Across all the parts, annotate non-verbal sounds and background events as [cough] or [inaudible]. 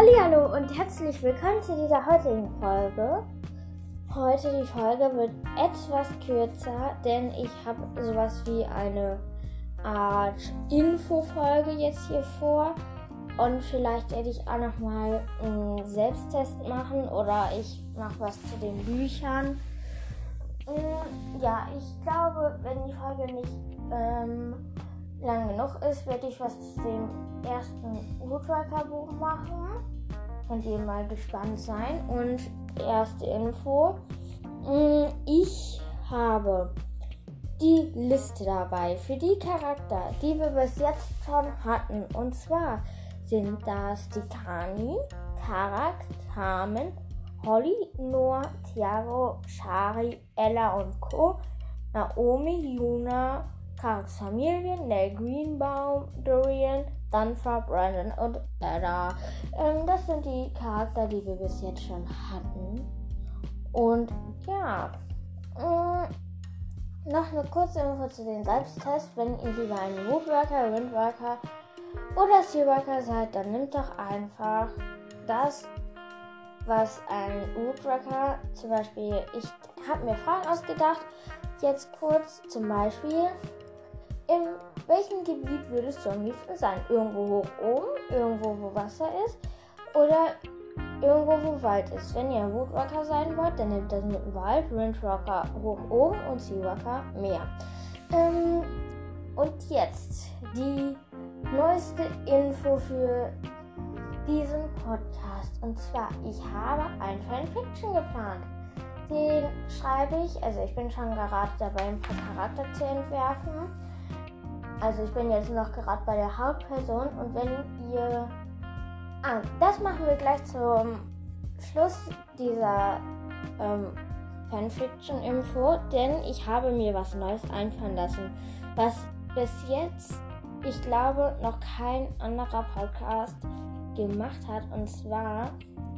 Hallo und herzlich willkommen zu dieser heutigen Folge. Heute die Folge wird etwas kürzer, denn ich habe sowas wie eine Art Infofolge jetzt hier vor. Und vielleicht werde ich auch nochmal einen Selbsttest machen oder ich mache was zu den Büchern. Mm, ja, ich glaube, wenn die Folge nicht ähm, lang genug ist, werde ich was zu dem ersten Woodworker-Buch machen und ihr mal gespannt sein. Und erste Info: mm, Ich habe die Liste dabei für die Charakter, die wir bis jetzt schon hatten. Und zwar sind das die Kani, Karak, Carmen, Holly, Noah, Thiago, Shari, Ella und Co., Naomi, Juna, Karaks Familie, Nell Greenbaum, Dorian, Dunfar, Brandon und Edda. Ähm, das sind die Charakter, die wir bis jetzt schon hatten. Und ja, äh, noch eine kurze Info zu den Selbsttests. Wenn ihr lieber ein Woodworker, Windworker oder Seaworker seid, dann nimmt doch einfach das, was ein Woodworker, zum Beispiel, ich habe mir Fragen ausgedacht, jetzt kurz zum Beispiel, in welchem Gebiet würdest du am liebsten sein? Irgendwo hoch oben, irgendwo wo Wasser ist oder irgendwo wo Wald ist. Wenn ihr Woodwalker sein wollt, dann nehmt das mit dem Wald, Windwalker hoch oben und Seawalker mehr. Ähm, und jetzt die neueste Info für diesen Podcast. Und zwar, ich habe ein Fanfiction geplant. Den schreibe ich, also ich bin schon gerade dabei, ein paar Charakter zu entwerfen. Also ich bin jetzt noch gerade bei der Hauptperson und wenn ihr... Ah, das machen wir gleich zum Schluss dieser ähm, Fanfiction-Info, denn ich habe mir was Neues einfallen lassen, was bis jetzt, ich glaube, noch kein anderer Podcast gemacht hat. Und zwar,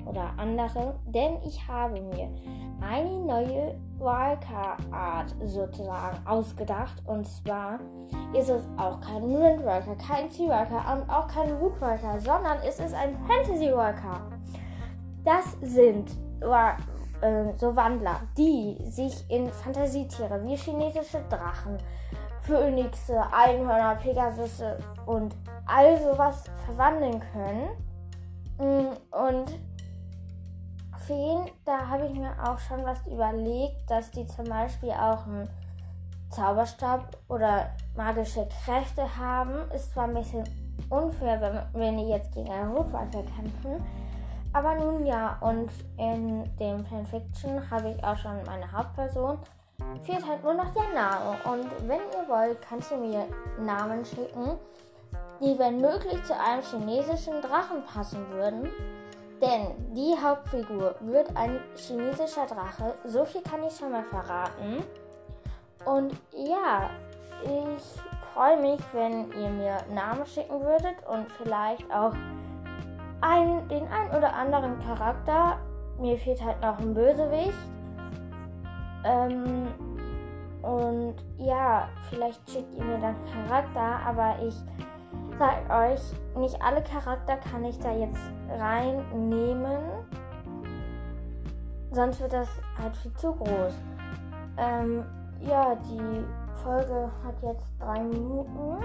oder andere, denn ich habe mir eine neue Walker-Art sozusagen ausgedacht. Und zwar ist es auch kein Windwalker, kein Sea-Walker und auch kein Woodwalker, sondern es ist ein Fantasy-Walker. Das sind äh, so Wandler, die sich in Fantasietiere wie chinesische Drachen, Phönixe, Einhörner, Pegasusse und all sowas verwandeln können. Mm, und Feen, da habe ich mir auch schon was überlegt, dass die zum Beispiel auch einen Zauberstab oder magische Kräfte haben. Ist zwar ein bisschen unfair, wenn, wenn die jetzt gegen einen Rotwalker kämpfen. Aber nun ja, und in dem Fanfiction habe ich auch schon meine Hauptperson. Fehlt halt nur noch der Name. Und wenn ihr wollt, kannst du mir Namen schicken, die wenn möglich zu einem chinesischen Drachen passen würden. Denn die Hauptfigur wird ein chinesischer Drache. So viel kann ich schon mal verraten. Und ja, ich freue mich, wenn ihr mir Namen schicken würdet und vielleicht auch ein, den ein oder anderen Charakter. Mir fehlt halt noch ein Bösewicht. Ähm, und ja, vielleicht schickt ihr mir dann Charakter, aber ich sage euch, nicht alle Charakter kann ich da jetzt reinnehmen. Sonst wird das halt viel zu groß. Ähm, ja, die Folge hat jetzt drei Minuten.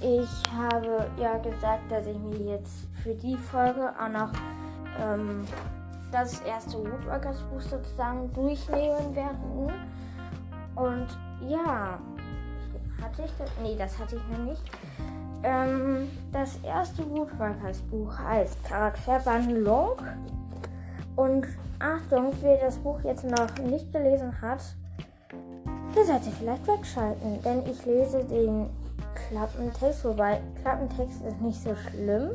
Ich habe ja gesagt, dass ich mir jetzt für die Folge auch noch ähm, das erste Woodworkers Buch sozusagen durchnehmen werde. Und ja, hatte ich das? Nee, das hatte ich noch nicht. Ähm, das erste Woodworkers Buch heißt Charakterbehandlung. Und Achtung, wer das Buch jetzt noch nicht gelesen hat, der sollte vielleicht wegschalten, denn ich lese den Klappentext, wobei Klappentext ist nicht so schlimm.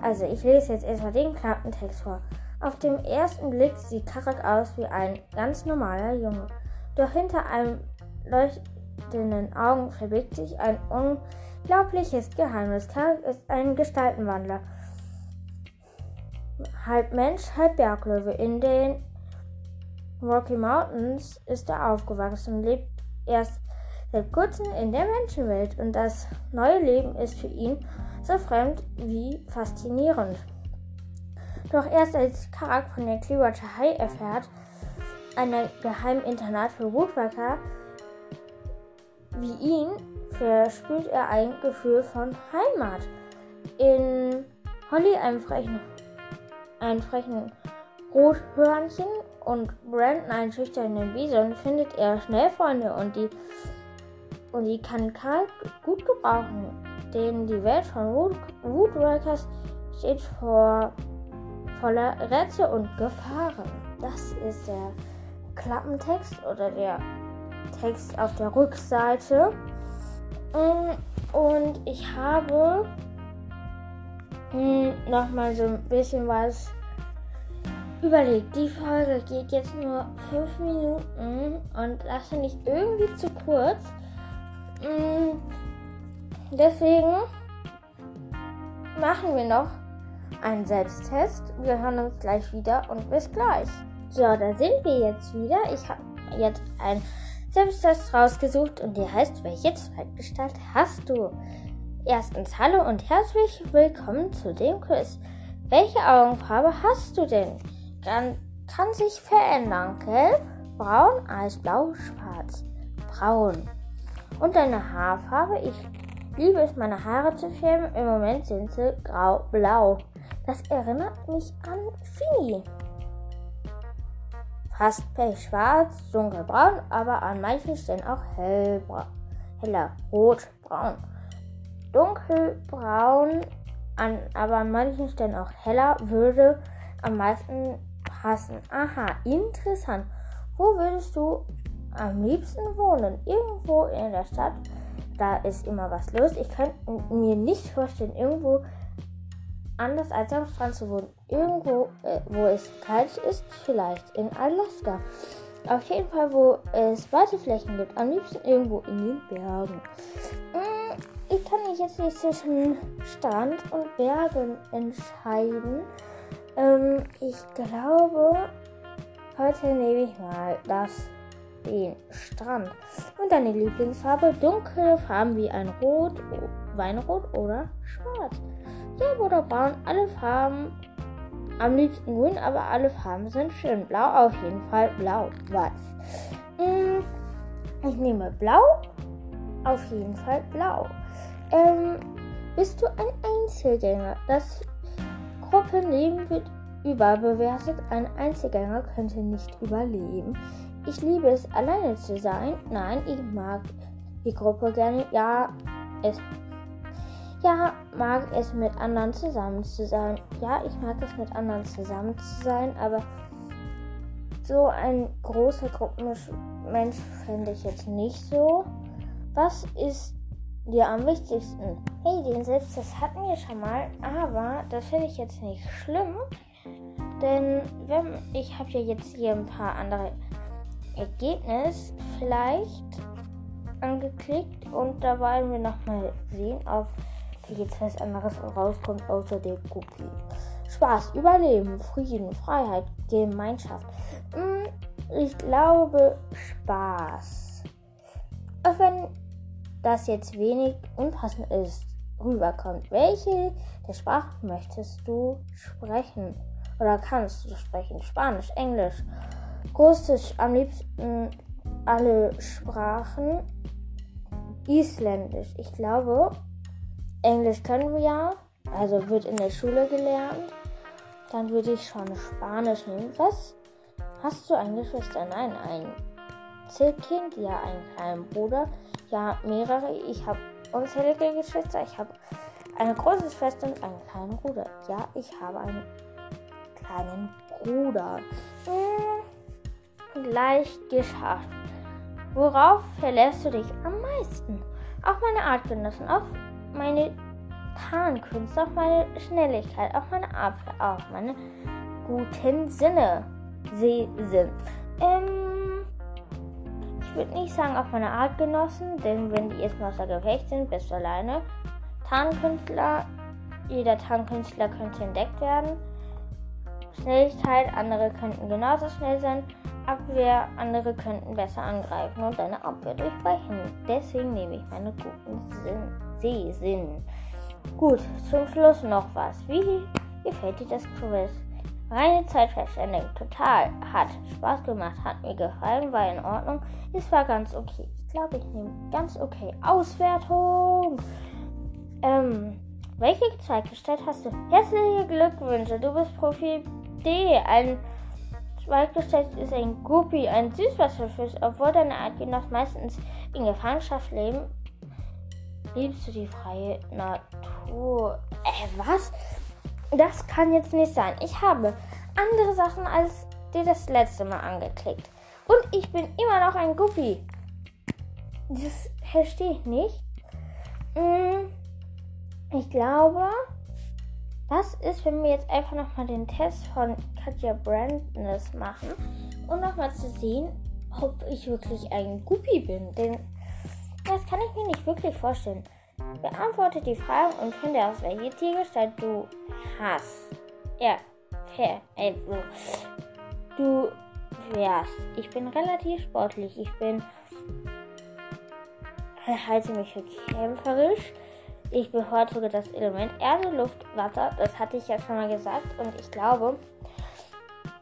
Also ich lese jetzt erstmal den Klappentext vor. Auf dem ersten Blick sieht Karak aus wie ein ganz normaler Junge. Doch hinter einem leuchtenden Augen verbirgt sich ein unglaubliches Geheimnis. Karak ist ein Gestaltenwandler. Halb Mensch, halb Berglöwe. In den Rocky Mountains ist er aufgewachsen und lebt erst seit kurzem in der Menschenwelt. Und das neue Leben ist für ihn so fremd wie faszinierend. Doch erst als Karak von der Clearwater High erfährt, einer geheimen Internat für Woodworker, wie ihn, verspürt er ein Gefühl von Heimat. In Holly, einem frechen, einem frechen Rothörnchen und Brandon, einen schüchternen Bison, findet er schnell Freunde und die, und die kann Karl gut gebrauchen, denn die Welt von Wood, Woodworkers steht vor voller Rätsel und Gefahren. Das ist der Klappentext oder der Text auf der Rückseite. Mm, und ich habe hm, nochmal so ein bisschen was überlegt. Die Folge geht jetzt nur 5 Minuten und das finde ich irgendwie zu kurz. Mm, deswegen machen wir noch einen Selbsttest. Wir hören uns gleich wieder und bis gleich. So, da sind wir jetzt wieder. Ich habe jetzt einen Selbsttest rausgesucht und der heißt, welche Zweitgestalt hast du? Erstens hallo und herzlich willkommen zu dem Quiz. Welche Augenfarbe hast du denn? Kann, kann sich verändern. Gelb, braun, eisblau, schwarz. Braun. Und deine Haarfarbe? Ich liebe es, meine Haare zu färben. Im Moment sind sie grau-blau. Das erinnert mich an Fini. Fast pechschwarz, dunkelbraun, aber an manchen Stellen auch hellbra heller, rot-braun. Dunkelbraun, an, aber an manchen Stellen auch heller, würde am meisten passen. Aha, interessant. Wo würdest du am liebsten wohnen? Irgendwo in der Stadt. Da ist immer was los. Ich könnte mir nicht vorstellen, irgendwo anders als am Strand zu wohnen. Irgendwo, äh, wo es kalt ist, vielleicht in Alaska. Auf jeden Fall, wo es weite Flächen gibt. Am liebsten irgendwo in den Bergen. Hm, ich kann mich jetzt nicht zwischen Strand und Bergen entscheiden. Ähm, ich glaube, heute nehme ich mal das den Strand. Und deine Lieblingsfarbe? Dunkle Farben wie ein Rot, Weinrot oder Schwarz. Gelb oder Braun, alle Farben. Am liebsten grün, aber alle Farben sind schön. Blau auf jeden Fall, blau, weiß. Mm, ich nehme blau, auf jeden Fall blau. Ähm, bist du ein Einzelgänger? Das Gruppenleben wird überbewertet. Ein Einzelgänger könnte nicht überleben. Ich liebe es, alleine zu sein. Nein, ich mag die Gruppe gerne. Ja, es. Ja, mag es mit anderen zusammen zu sein. Ja, ich mag es mit anderen zusammen zu sein, aber so ein großer Gruppenmensch fände ich jetzt nicht so. Was ist dir am wichtigsten? Hey, den Selbsttest hatten wir schon mal, aber das finde ich jetzt nicht schlimm. Denn wenn, ich habe ja jetzt hier ein paar andere Ergebnis vielleicht angeklickt und da wollen wir nochmal sehen, da jetzt was anderes rauskommt außer der Cookie. Spaß, Überleben, Frieden, Freiheit, Gemeinschaft. Hm, ich glaube Spaß. Auch wenn das jetzt wenig unpassend ist, rüberkommt. Welche der Sprachen möchtest du sprechen? Oder kannst du sprechen? Spanisch, Englisch, Russisch, am liebsten alle Sprachen. Isländisch, ich glaube. Englisch können wir ja. Also wird in der Schule gelernt. Dann würde ich schon Spanisch nehmen. Was? Hast du eine Geschwister? Nein, ein Zillkind? Ja, einen kleinen Bruder. Ja, mehrere. Ich habe unzählige Geschwister. Ich habe eine große Schwester und einen kleinen Bruder. Ja, ich habe einen kleinen Bruder. Hm leicht geschafft. Worauf verlässt du dich am meisten? Auf meine Artgenossen, auf meine Tarnkünste, auf meine Schnelligkeit, auf meine Apfel, auf meine guten Sinne. Sehsinn. Ähm, ich würde nicht sagen auf meine Artgenossen, denn wenn die erstmal außer Gefecht sind, bist du alleine. Tarnkünstler, jeder Tarnkünstler könnte entdeckt werden. Schnelligkeit, andere könnten genauso schnell sein. Abwehr, andere könnten besser angreifen und deine Abwehr durchbrechen. Deswegen nehme ich meine guten Sinn, Sehsinn. Gut, zum Schluss noch was. Wie gefällt dir das Quiz? Reine Zeitverschwendung, total. Hat Spaß gemacht, hat mir gefallen, war in Ordnung. Es war ganz okay. Ich glaube, ich nehme ganz okay. Auswertung. Ähm, welche Zeitgestalt hast du? Herzliche Glückwünsche, du bist Profil D. Ein Zweitgestalt ist ein Guppi, ein Süßwasserfisch. Obwohl deine Artgenossen meistens in Gefangenschaft leben, liebst du die freie Natur. Äh, was? Das kann jetzt nicht sein. Ich habe andere Sachen als dir das letzte Mal angeklickt. Und ich bin immer noch ein Guppi. Das verstehe ich nicht. Hm, ich glaube, was ist, wenn wir jetzt einfach nochmal den Test von Katja Brandness machen und nochmal zu sehen, ob ich wirklich ein Guppi bin. Denn das kann ich mir nicht wirklich vorstellen. Beantworte die Fragen und finde aus, welche Tiergestalt du hast. Ja, fair. Also, du wärst. Ich bin relativ sportlich. Ich bin. halte mich für kämpferisch. Ich bevorzuge das Element Erde, Luft, Wasser. Das hatte ich ja schon mal gesagt. Und ich glaube,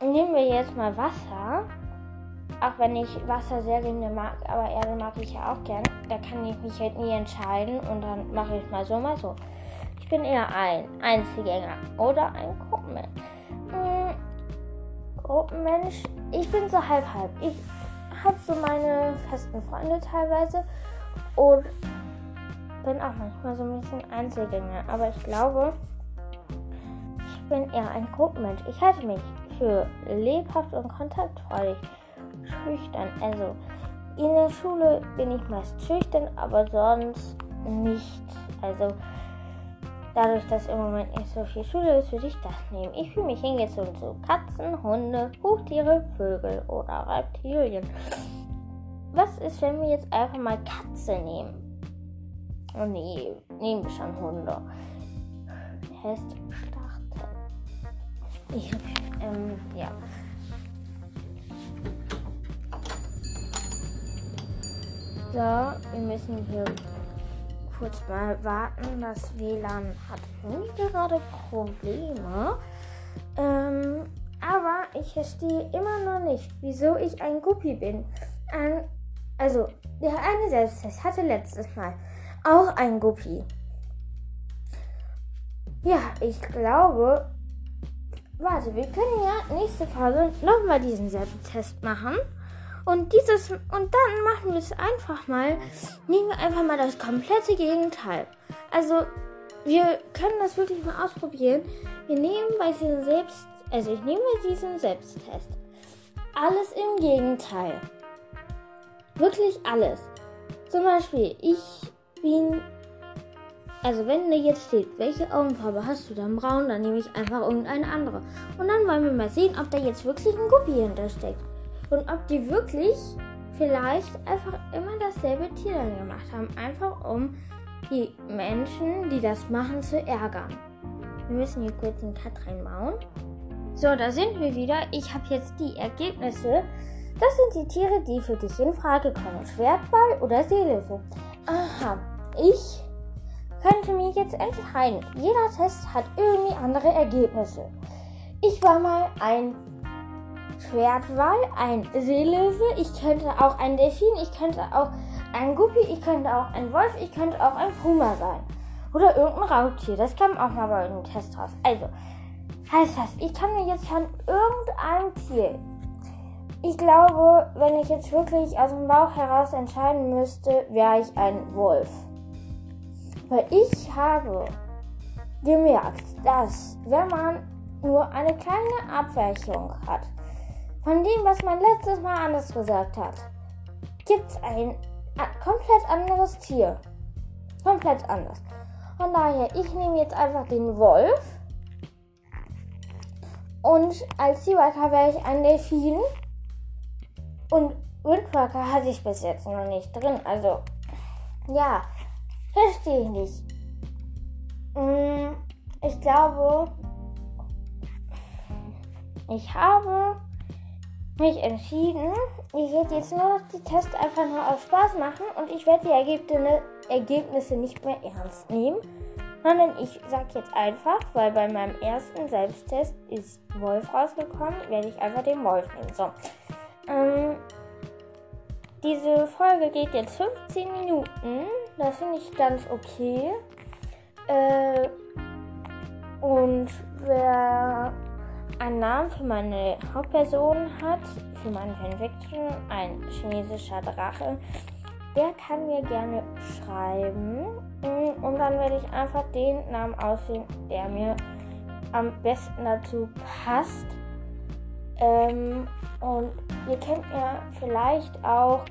nehmen wir jetzt mal Wasser. Auch wenn ich Wasser sehr gerne mag, aber Erde mag ich ja auch gern. Da kann ich mich halt nie entscheiden und dann mache ich mal so, mal so. Ich bin eher ein Einzelgänger oder ein Gruppenmensch. Hm, Gruppenmensch, ich bin so halb halb. Ich habe so meine festen Freunde teilweise und bin auch manchmal so ein bisschen Einzelgänger. Aber ich glaube, ich bin eher ein Gruppenmensch. Ich halte mich für lebhaft und kontaktfreudig schüchtern. Also in der Schule bin ich meist schüchtern, aber sonst nicht. Also dadurch, dass im Moment nicht so viel Schule ist, würde ich das nehmen. Ich fühle mich hingezogen zu Katzen, Hunde, Hochtiere, Vögel oder Reptilien. Was ist, wenn wir jetzt einfach mal Katze nehmen? Oh nee, nehmen wir schon Hunde. Heststarten. Ich, ähm, ja. So, wir müssen hier kurz mal warten. Das WLAN hat nicht gerade Probleme. Ähm, aber ich verstehe immer noch nicht, wieso ich ein Guppi bin. Ähm, also, der eine Selbsttest hatte letztes Mal auch ein Guppi. Ja, ich glaube. Warte, wir können ja nächste Phase nochmal diesen Selbsttest machen. Und dieses und dann machen wir es einfach mal. Nehmen wir einfach mal das komplette Gegenteil. Also wir können das wirklich mal ausprobieren. Wir nehmen bei diesem Selbst, also ich nehme diesen Selbsttest. Alles im Gegenteil. Wirklich alles. Zum Beispiel, ich bin. Also wenn da jetzt steht, welche Augenfarbe hast du dann braun, dann nehme ich einfach irgendeine andere. Und dann wollen wir mal sehen, ob da jetzt wirklich ein Guppi hintersteckt und ob die wirklich vielleicht einfach immer dasselbe Tier dann gemacht haben. Einfach um die Menschen, die das machen, zu ärgern. Wir müssen hier kurz den Cut reinbauen. So, da sind wir wieder. Ich habe jetzt die Ergebnisse. Das sind die Tiere, die für dich in Frage kommen. Schwertball oder Seelöwe. Aha, ich könnte mich jetzt entscheiden. Jeder Test hat irgendwie andere Ergebnisse. Ich war mal ein Schwertwal, ein Seelöwe, ich könnte auch ein Delfin, ich könnte auch ein Guppi, ich könnte auch ein Wolf, ich könnte auch ein Puma sein. Oder irgendein Raubtier. Das kam auch mal bei einem Test raus. Also, heißt das, ich kann mir jetzt von irgendeinem Tier. Ich glaube, wenn ich jetzt wirklich aus dem Bauch heraus entscheiden müsste, wäre ich ein Wolf. Weil ich habe gemerkt, dass wenn man nur eine kleine Abweichung hat, von dem, was man letztes Mal anders gesagt hat, gibt es ein komplett anderes Tier. Komplett anders. Von daher, ich nehme jetzt einfach den Wolf. Und als Seawalker wäre ich ein Delfin. Und Windwalker hatte ich bis jetzt noch nicht drin. Also, ja, verstehe ich nicht. Mm, ich glaube, ich habe mich entschieden. Ich werde jetzt nur noch die Tests einfach nur aus Spaß machen und ich werde die Ergebnisse, Ergebnisse nicht mehr ernst nehmen. Sondern ich sage jetzt einfach, weil bei meinem ersten Selbsttest ist Wolf rausgekommen, werde ich einfach den Wolf nehmen. So. Ähm, diese Folge geht jetzt 15 Minuten. Das finde ich ganz okay. Äh, und wer einen Namen für meine Hauptperson hat, für meine Fanfiction, ein chinesischer Drache, der kann mir gerne schreiben. Und dann werde ich einfach den Namen auswählen, der mir am besten dazu passt. Ähm, und ihr könnt mir vielleicht auch,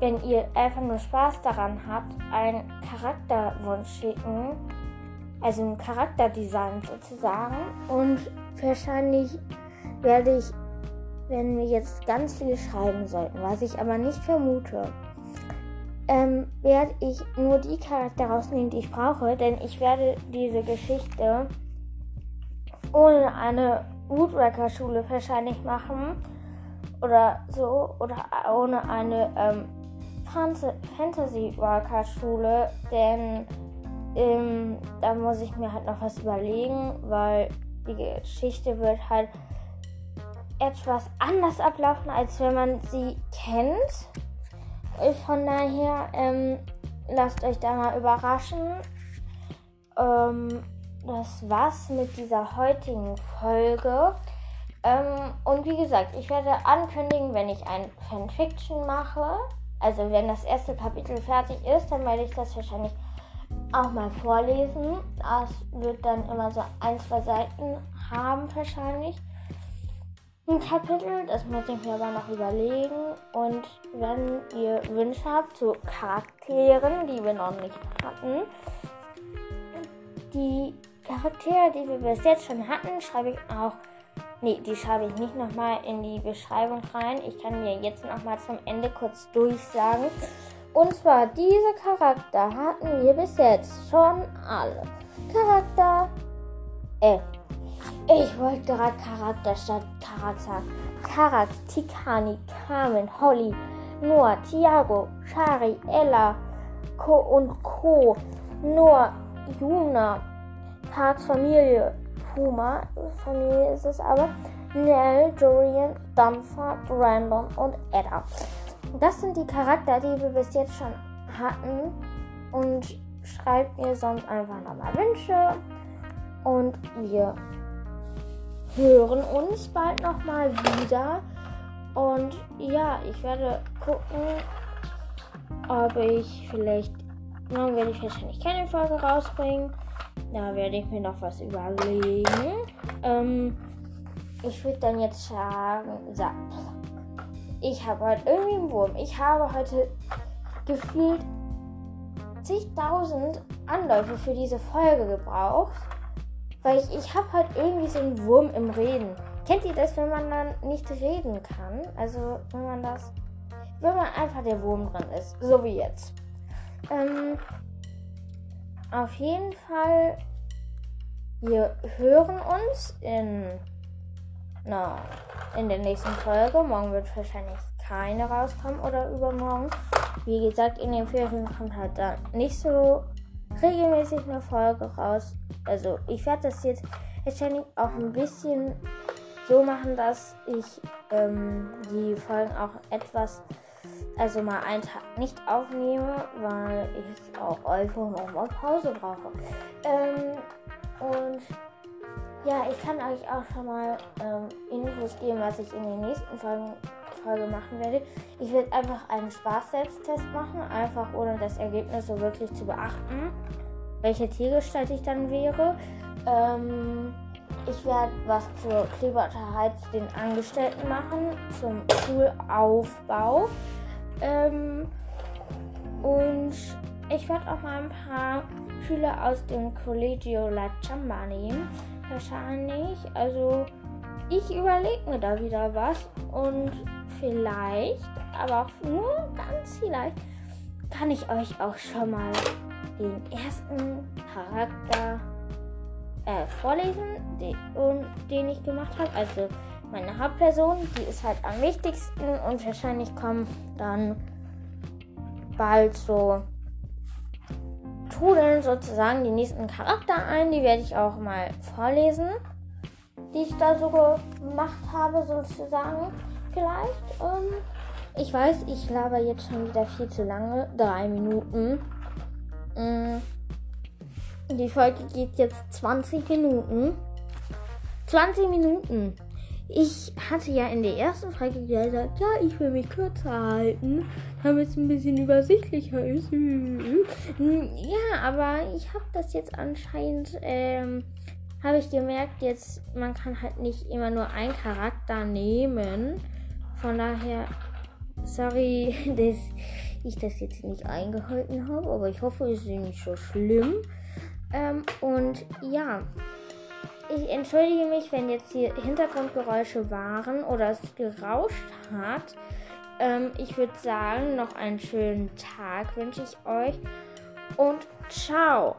wenn ihr einfach nur Spaß daran habt, einen Charakterwunsch schicken. Also ein Charakterdesign sozusagen. Und wahrscheinlich werde ich, wenn wir jetzt ganz viel schreiben sollten, was ich aber nicht vermute, ähm, werde ich nur die Charakter rausnehmen, die ich brauche, denn ich werde diese Geschichte ohne eine Woodwrecker-Schule wahrscheinlich machen oder so oder ohne eine ähm, Fantasy-Worker-Schule, denn ähm, da muss ich mir halt noch was überlegen, weil die Geschichte wird halt etwas anders ablaufen, als wenn man sie kennt. Von daher ähm, lasst euch da mal überraschen. Ähm, das war's mit dieser heutigen Folge. Ähm, und wie gesagt, ich werde ankündigen, wenn ich ein Fanfiction mache. Also wenn das erste Kapitel fertig ist, dann werde ich das wahrscheinlich auch mal vorlesen. Das wird dann immer so ein, zwei Seiten haben wahrscheinlich. Ein Kapitel, das muss ich mir aber noch überlegen. Und wenn ihr Wünsche habt zu Charakteren, die wir noch nicht hatten, die Charaktere, die wir bis jetzt schon hatten, schreibe ich auch. Nee, die schreibe ich nicht nochmal in die Beschreibung rein. Ich kann dir jetzt nochmal zum Ende kurz durchsagen. Und zwar, diese Charakter hatten wir bis jetzt schon alle. Charakter. Äh. Ich wollte gerade Charakter statt Charakter. Karak, Tikani, Carmen, Holly, Noah, Tiago, Shari, Ella, Co und Co. Noah, Juna, Parks Familie, Puma, Familie ist es aber, Nell, Dorian, Dampfer, Brandon und Edda. Das sind die Charakter, die wir bis jetzt schon hatten. Und schreibt mir sonst einfach nochmal Wünsche. Und wir hören uns bald nochmal wieder. Und ja, ich werde gucken, ob ich vielleicht. Morgen werde ich wahrscheinlich keine Folge rausbringen. Da werde ich mir noch was überlegen. Ähm, ich würde dann jetzt sagen, so, ich habe heute irgendwie einen Wurm. Ich habe heute gefühlt zigtausend Anläufe für diese Folge gebraucht. Weil ich, ich habe halt irgendwie so einen Wurm im Reden. Kennt ihr das, wenn man dann nicht reden kann? Also, wenn man das. Wenn man einfach der Wurm drin ist. So wie jetzt. Ähm, auf jeden Fall. Wir hören uns in na, in der nächsten Folge. Morgen wird wahrscheinlich keine rauskommen oder übermorgen. Wie gesagt, in den Ferien kommt halt dann nicht so regelmäßig eine Folge raus. Also ich werde das jetzt wahrscheinlich auch ein bisschen so machen, dass ich ähm, die Folgen auch etwas, also mal einen Tag nicht aufnehme, weil ich auch noch mal Pause brauche. Ähm, und ja, ich kann euch auch schon mal ähm, Infos geben, was ich in den nächsten Folgen Folge machen werde. Ich werde einfach einen Spaß-Selbsttest machen, einfach ohne das Ergebnis so wirklich zu beachten, welche Tiergestalt ich dann wäre. Ähm, ich werde was zur Kleberheit den Angestellten machen, zum Schulaufbau. Ähm, und ich werde auch mal ein paar Schüler aus dem Collegio La Chamba nehmen wahrscheinlich. Also ich überlege mir da wieder was und vielleicht, aber auch nur ganz vielleicht, kann ich euch auch schon mal den ersten Charakter äh, vorlesen, den, den ich gemacht habe. Also meine Hauptperson, die ist halt am wichtigsten und wahrscheinlich kommen dann bald so trudeln sozusagen die nächsten Charakter ein. Die werde ich auch mal vorlesen, die ich da so gemacht habe, sozusagen. Vielleicht. Ähm, ich weiß, ich laber jetzt schon wieder viel zu lange. Drei Minuten. Ähm, die Folge geht jetzt 20 Minuten. 20 Minuten. Ich hatte ja in der ersten Folge gesagt, ja, ich will mich kürzer halten, damit es ein bisschen übersichtlicher ist. Ja, aber ich habe das jetzt anscheinend, ähm, habe ich gemerkt, jetzt, man kann halt nicht immer nur einen Charakter nehmen. Von daher, sorry, [laughs] dass ich das jetzt nicht eingehalten habe, aber ich hoffe, es ist nicht so schlimm. Ähm, und ja, ich entschuldige mich, wenn jetzt hier Hintergrundgeräusche waren oder es gerauscht hat. Ähm, ich würde sagen, noch einen schönen Tag wünsche ich euch und ciao.